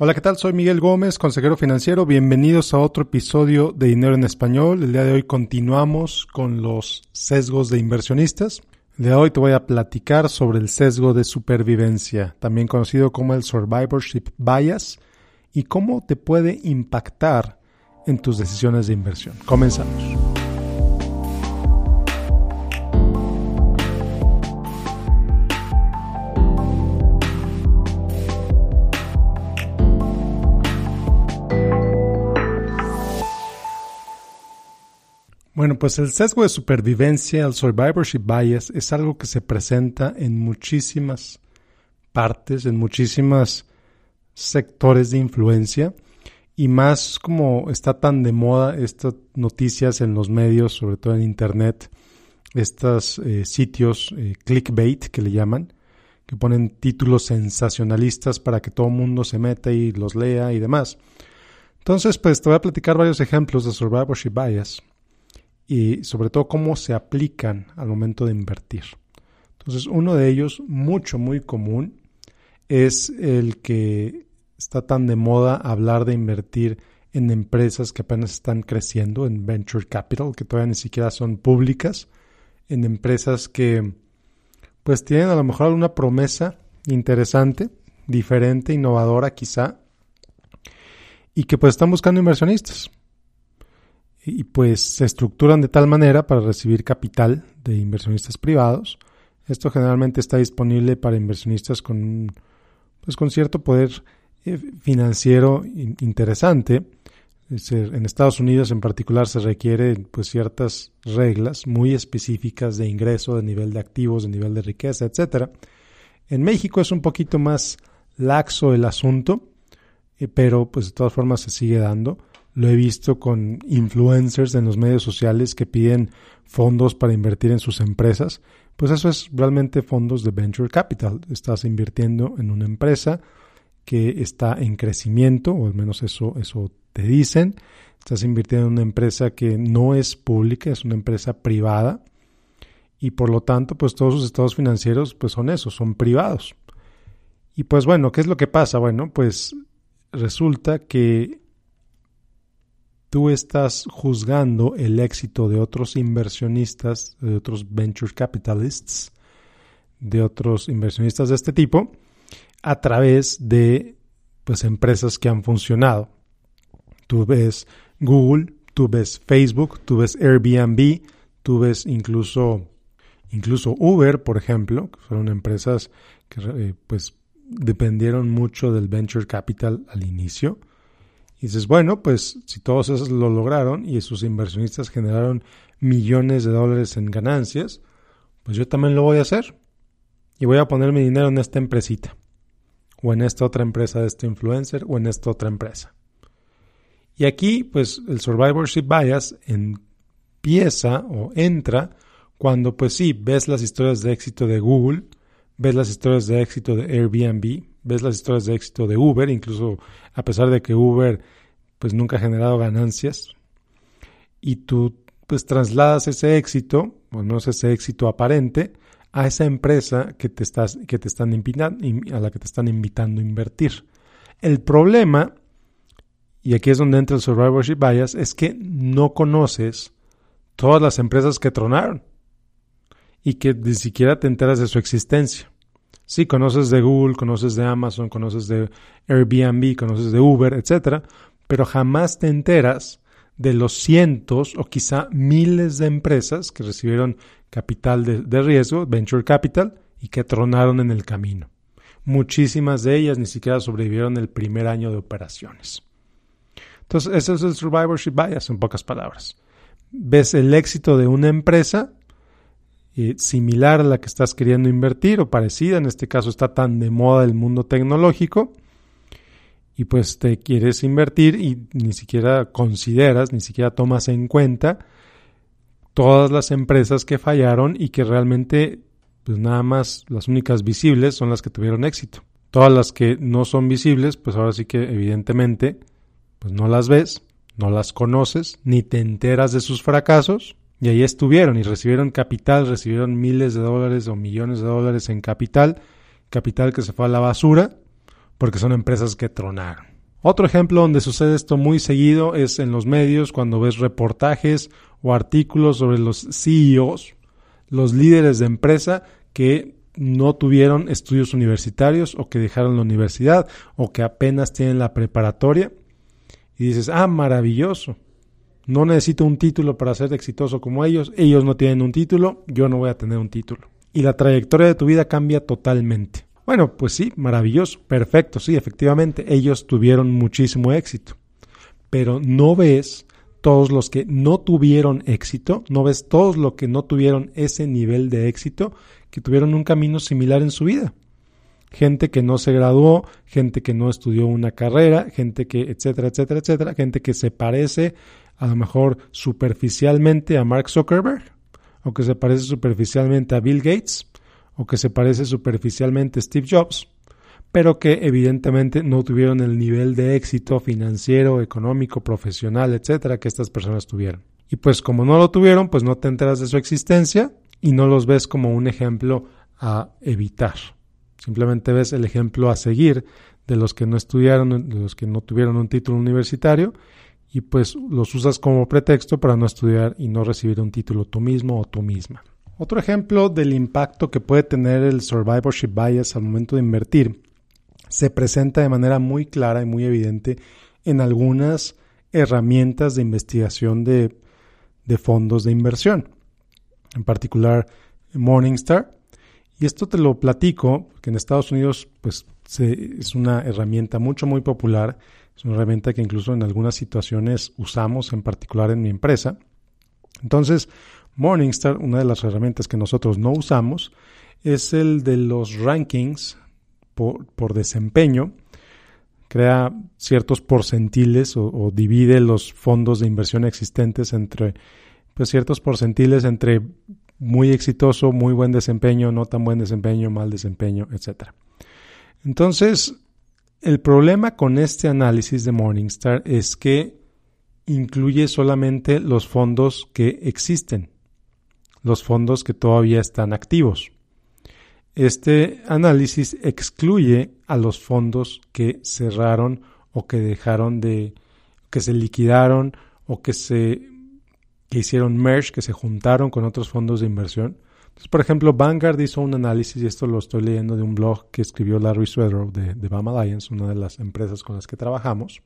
Hola, ¿qué tal? Soy Miguel Gómez, consejero financiero. Bienvenidos a otro episodio de Dinero en Español. El día de hoy continuamos con los sesgos de inversionistas. El día de hoy te voy a platicar sobre el sesgo de supervivencia, también conocido como el survivorship bias, y cómo te puede impactar en tus decisiones de inversión. Comenzamos. Bueno, pues el sesgo de supervivencia, el survivorship bias, es algo que se presenta en muchísimas partes, en muchísimas sectores de influencia y más como está tan de moda estas noticias en los medios, sobre todo en internet, estos eh, sitios eh, clickbait que le llaman, que ponen títulos sensacionalistas para que todo el mundo se meta y los lea y demás. Entonces, pues te voy a platicar varios ejemplos de survivorship bias y sobre todo cómo se aplican al momento de invertir. Entonces, uno de ellos, mucho, muy común, es el que está tan de moda hablar de invertir en empresas que apenas están creciendo, en venture capital, que todavía ni siquiera son públicas, en empresas que pues tienen a lo mejor alguna promesa interesante, diferente, innovadora quizá, y que pues están buscando inversionistas y pues se estructuran de tal manera para recibir capital de inversionistas privados. Esto generalmente está disponible para inversionistas con, pues con cierto poder eh, financiero interesante. En Estados Unidos en particular se requieren pues ciertas reglas muy específicas de ingreso, de nivel de activos, de nivel de riqueza, etcétera. En México es un poquito más laxo el asunto, eh, pero pues de todas formas se sigue dando. Lo he visto con influencers en los medios sociales que piden fondos para invertir en sus empresas. Pues eso es realmente fondos de venture capital. Estás invirtiendo en una empresa que está en crecimiento, o al menos eso, eso te dicen. Estás invirtiendo en una empresa que no es pública, es una empresa privada. Y por lo tanto, pues todos sus estados financieros pues son esos, son privados. Y pues bueno, ¿qué es lo que pasa? Bueno, pues resulta que tú estás juzgando el éxito de otros inversionistas, de otros venture capitalists, de otros inversionistas de este tipo, a través de pues, empresas que han funcionado. Tú ves Google, tú ves Facebook, tú ves Airbnb, tú ves incluso, incluso Uber, por ejemplo, que fueron empresas que eh, pues dependieron mucho del venture capital al inicio y dices, bueno, pues si todos esos lo lograron y sus inversionistas generaron millones de dólares en ganancias, pues yo también lo voy a hacer. Y voy a poner mi dinero en esta empresita. O en esta otra empresa de este influencer o en esta otra empresa. Y aquí, pues el survivorship bias empieza o entra cuando, pues sí, ves las historias de éxito de Google, ves las historias de éxito de Airbnb, ves las historias de éxito de Uber, incluso a pesar de que Uber pues nunca ha generado ganancias, y tú pues trasladas ese éxito, o no es ese éxito aparente, a esa empresa que te, estás, que te están invitando, a la que te están invitando a invertir. El problema, y aquí es donde entra el survivorship bias, es que no conoces todas las empresas que tronaron y que ni siquiera te enteras de su existencia. Sí, conoces de Google, conoces de Amazon, conoces de Airbnb, conoces de Uber, etcétera, pero jamás te enteras de los cientos o quizá miles de empresas que recibieron capital de, de, riesgo, venture capital, y que tronaron en el camino. Muchísimas de ellas ni siquiera sobrevivieron el primer año de operaciones. Entonces, ese es el survivorship bias, en pocas palabras. Ves el éxito de una empresa eh, similar a la que estás queriendo invertir o parecida, en este caso está tan de moda el mundo tecnológico, y pues te quieres invertir y ni siquiera consideras, ni siquiera tomas en cuenta todas las empresas que fallaron y que realmente pues nada más las únicas visibles son las que tuvieron éxito. Todas las que no son visibles, pues ahora sí que evidentemente pues no las ves, no las conoces, ni te enteras de sus fracasos y ahí estuvieron y recibieron capital, recibieron miles de dólares o millones de dólares en capital, capital que se fue a la basura, porque son empresas que tronaron. Otro ejemplo donde sucede esto muy seguido es en los medios cuando ves reportajes o artículos sobre los CEOs, los líderes de empresa que no tuvieron estudios universitarios o que dejaron la universidad o que apenas tienen la preparatoria y dices, ah, maravilloso, no necesito un título para ser exitoso como ellos, ellos no tienen un título, yo no voy a tener un título. Y la trayectoria de tu vida cambia totalmente. Bueno, pues sí, maravilloso, perfecto, sí, efectivamente, ellos tuvieron muchísimo éxito, pero no ves todos los que no tuvieron éxito, no ves todos los que no tuvieron ese nivel de éxito, que tuvieron un camino similar en su vida. Gente que no se graduó, gente que no estudió una carrera, gente que, etcétera, etcétera, etcétera, gente que se parece a lo mejor superficialmente a Mark Zuckerberg, o que se parece superficialmente a Bill Gates, o que se parece superficialmente a Steve Jobs, pero que evidentemente no tuvieron el nivel de éxito financiero, económico, profesional, etcétera, que estas personas tuvieron. Y pues como no lo tuvieron, pues no te enteras de su existencia y no los ves como un ejemplo a evitar. Simplemente ves el ejemplo a seguir de los que no estudiaron, de los que no tuvieron un título universitario y pues los usas como pretexto para no estudiar y no recibir un título tú mismo o tú misma. Otro ejemplo del impacto que puede tener el survivorship bias al momento de invertir se presenta de manera muy clara y muy evidente en algunas herramientas de investigación de, fondos de inversión, en particular Morningstar. Y esto te lo platico, que en Estados Unidos pues, es una herramienta mucho, muy popular. Es una herramienta que incluso en algunas situaciones usamos, en particular en mi empresa. Entonces, Morningstar, una de las herramientas que nosotros no usamos, es el de los rankings por, desempeño, crea ciertos porcentiles o, divide los fondos de inversión existentes entre pues, ciertos porcentiles entre muy exitoso, muy buen desempeño, no tan buen desempeño, mal desempeño, etc. Entonces, el problema con este análisis de Morningstar es que incluye solamente los fondos que existen, los fondos que todavía están activos. Este análisis excluye a los fondos que cerraron o que dejaron de, que se liquidaron o que se que hicieron merge, que se juntaron con otros fondos de inversión. Entonces, por ejemplo, Vanguard hizo un análisis, y esto lo estoy leyendo de un blog que escribió Larry Swedrow de, de BAM Alliance, una de las empresas con las que trabajamos.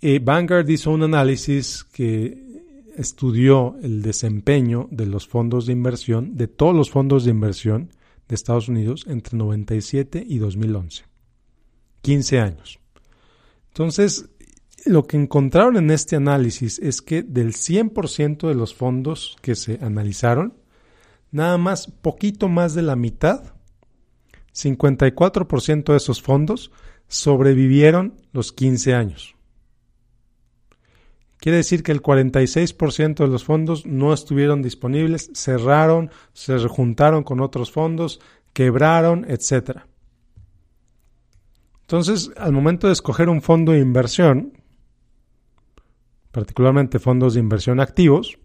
Eh, Vanguard hizo un análisis que estudió el desempeño de los fondos de inversión, de todos los fondos de inversión, de Estados Unidos entre 97 y 2011. 15 años. Entonces, lo que encontraron en este análisis es que del 100% de los fondos que se analizaron, nada más poquito más de la mitad, 54% de esos fondos sobrevivieron los 15 años. Quiere decir que el 46% de los fondos no estuvieron disponibles, cerraron, se rejuntaron con otros fondos, quebraron, etc. Entonces, al momento de escoger un fondo de inversión, particularmente fondos de inversión activos,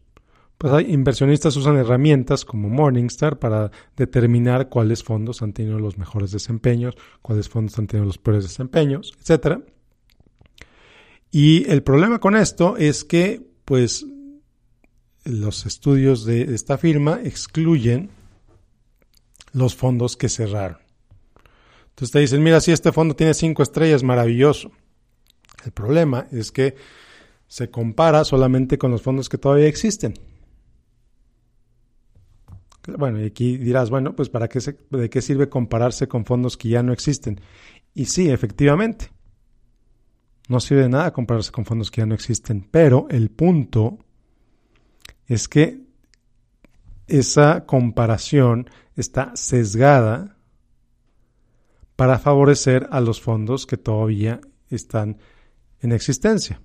pues inversionistas usan herramientas como Morningstar para determinar cuáles fondos han tenido los mejores desempeños, cuáles fondos han tenido los peores desempeños, etcétera. Y el problema con esto es que, pues, los estudios de esta firma excluyen los fondos que cerraron. Entonces te dicen, mira, si este fondo tiene cinco estrellas, maravilloso. El problema es que se compara solamente con los fondos que todavía existen. Bueno, y aquí dirás, bueno, pues ¿para qué ¿de qué sirve compararse con fondos que ya no existen? Y sí, efectivamente, no sirve de nada compararse con fondos que ya no existen, pero el punto es que esa comparación está sesgada para favorecer a los fondos que todavía están en existencia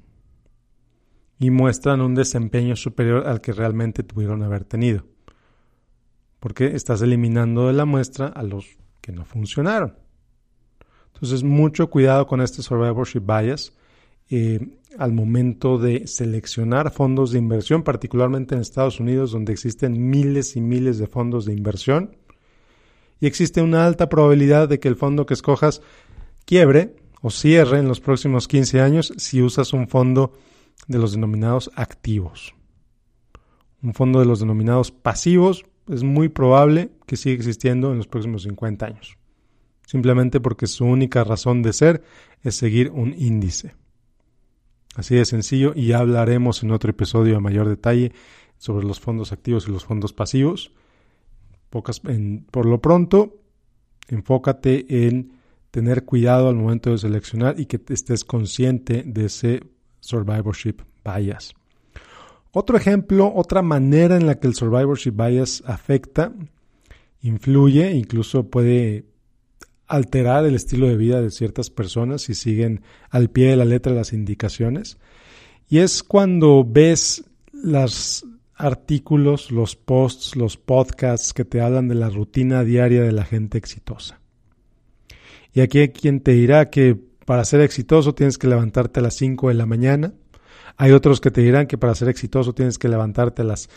y muestran un desempeño superior al que realmente tuvieron haber tenido. Porque estás eliminando de la muestra a los que no funcionaron. Entonces, mucho cuidado con este survivorship bias eh, al momento de seleccionar fondos de inversión, particularmente en Estados Unidos, donde existen miles y miles de fondos de inversión. Y existe una alta probabilidad de que el fondo que escojas quiebre o cierre en los próximos 15 años si usas un fondo de los denominados activos. Un fondo de los denominados pasivos es muy probable que siga existiendo en los próximos 50 años, simplemente porque su única razón de ser es seguir un índice. Así de sencillo y hablaremos en otro episodio a mayor detalle sobre los fondos activos y los fondos pasivos. por lo pronto, enfócate en tener cuidado al momento de seleccionar y que estés consciente de ese survivorship bias. Otro ejemplo, otra manera en la que el survivorship bias afecta, influye, incluso puede alterar el estilo de vida de ciertas personas si siguen al pie de la letra las indicaciones. Y es cuando ves los artículos, los posts, los podcasts que te hablan de la rutina diaria de la gente exitosa. Y aquí hay quien te dirá que para ser exitoso tienes que levantarte a las 5 de la mañana. Hay otros que te dirán que para ser exitoso tienes que levantarte a las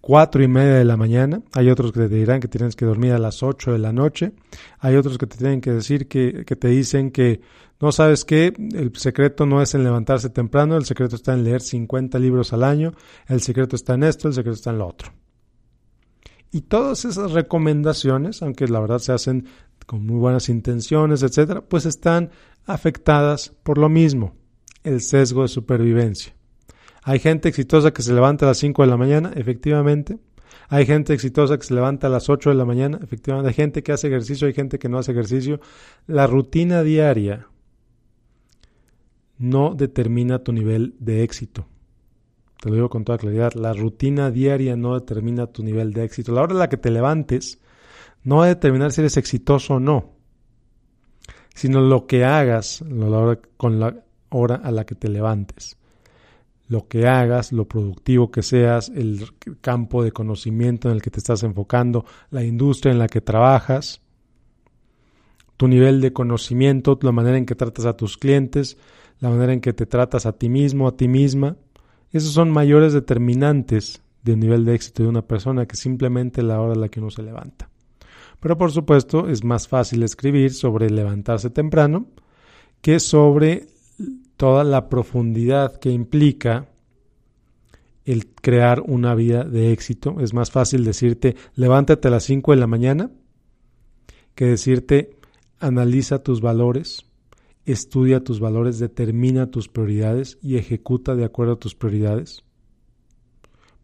cuatro y media de la mañana. Hay otros que te dirán que tienes que dormir a las 8 de la noche. Hay otros que te tienen que decir que, que te dicen que no sabes qué, el secreto no es en levantarse temprano, el secreto está en leer 50 libros al año, el secreto está en esto, el secreto está en lo otro. Y todas esas recomendaciones, aunque la verdad se hacen con muy buenas intenciones, etcétera, pues están afectadas por lo mismo, el sesgo de supervivencia. Hay gente exitosa que se levanta a las 5 de la mañana, efectivamente. Hay gente exitosa que se levanta a las 8 de la mañana, efectivamente. Hay gente que hace ejercicio, hay gente que no hace ejercicio. La rutina diaria no determina tu nivel de éxito. Te lo digo con toda claridad. La rutina diaria no determina tu nivel de éxito. La hora en la que te levantes no va a determinar si eres exitoso o no, sino lo que hagas con la hora a la que te levantes. Lo que hagas, lo productivo que seas, el campo de conocimiento en el que te estás enfocando, la industria en la que trabajas, tu nivel de conocimiento, la manera en que tratas a tus clientes, la manera en que te tratas a ti mismo, a ti misma. Esos son mayores determinantes del nivel de éxito de una persona que simplemente la hora a la que uno se levanta. Pero por supuesto es más fácil escribir sobre levantarse temprano que sobre toda la profundidad que implica el crear una vida de éxito. Es más fácil decirte levántate a las 5 de la mañana que decirte analiza tus valores, estudia tus valores, determina tus prioridades y ejecuta de acuerdo a tus prioridades.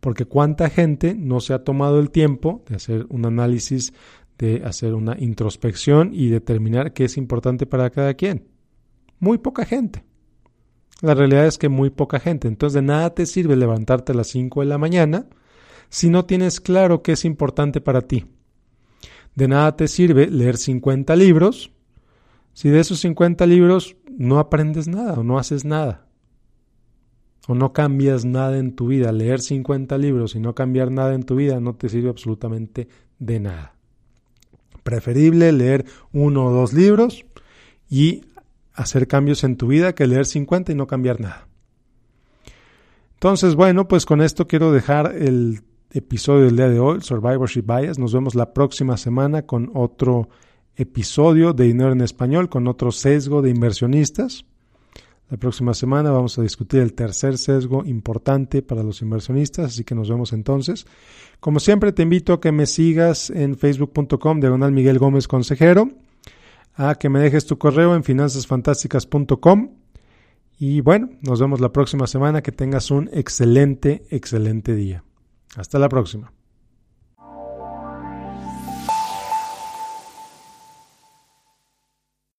Porque cuánta gente no se ha tomado el tiempo de hacer un análisis de hacer una introspección y determinar qué es importante para cada quien. Muy poca gente. La realidad es que muy poca gente. Entonces de nada te sirve levantarte a las 5 de la mañana si no tienes claro qué es importante para ti. De nada te sirve leer 50 libros si de esos 50 libros no aprendes nada o no haces nada. O no cambias nada en tu vida. Leer 50 libros y no cambiar nada en tu vida no te sirve absolutamente de nada. Preferible leer uno o dos libros y hacer cambios en tu vida que leer 50 y no cambiar nada. Entonces, bueno, pues con esto quiero dejar el episodio del día de hoy, Survivorship Bias. Nos vemos la próxima semana con otro episodio de Dinero en Español, con otro sesgo de inversionistas. La próxima semana vamos a discutir el tercer sesgo importante para los inversionistas, así que nos vemos entonces. Como siempre, te invito a que me sigas en facebook.com diagonal Miguel Gómez Consejero, a que me dejes tu correo en finanzasfantásticas.com y bueno, nos vemos la próxima semana. Que tengas un excelente, excelente día. Hasta la próxima.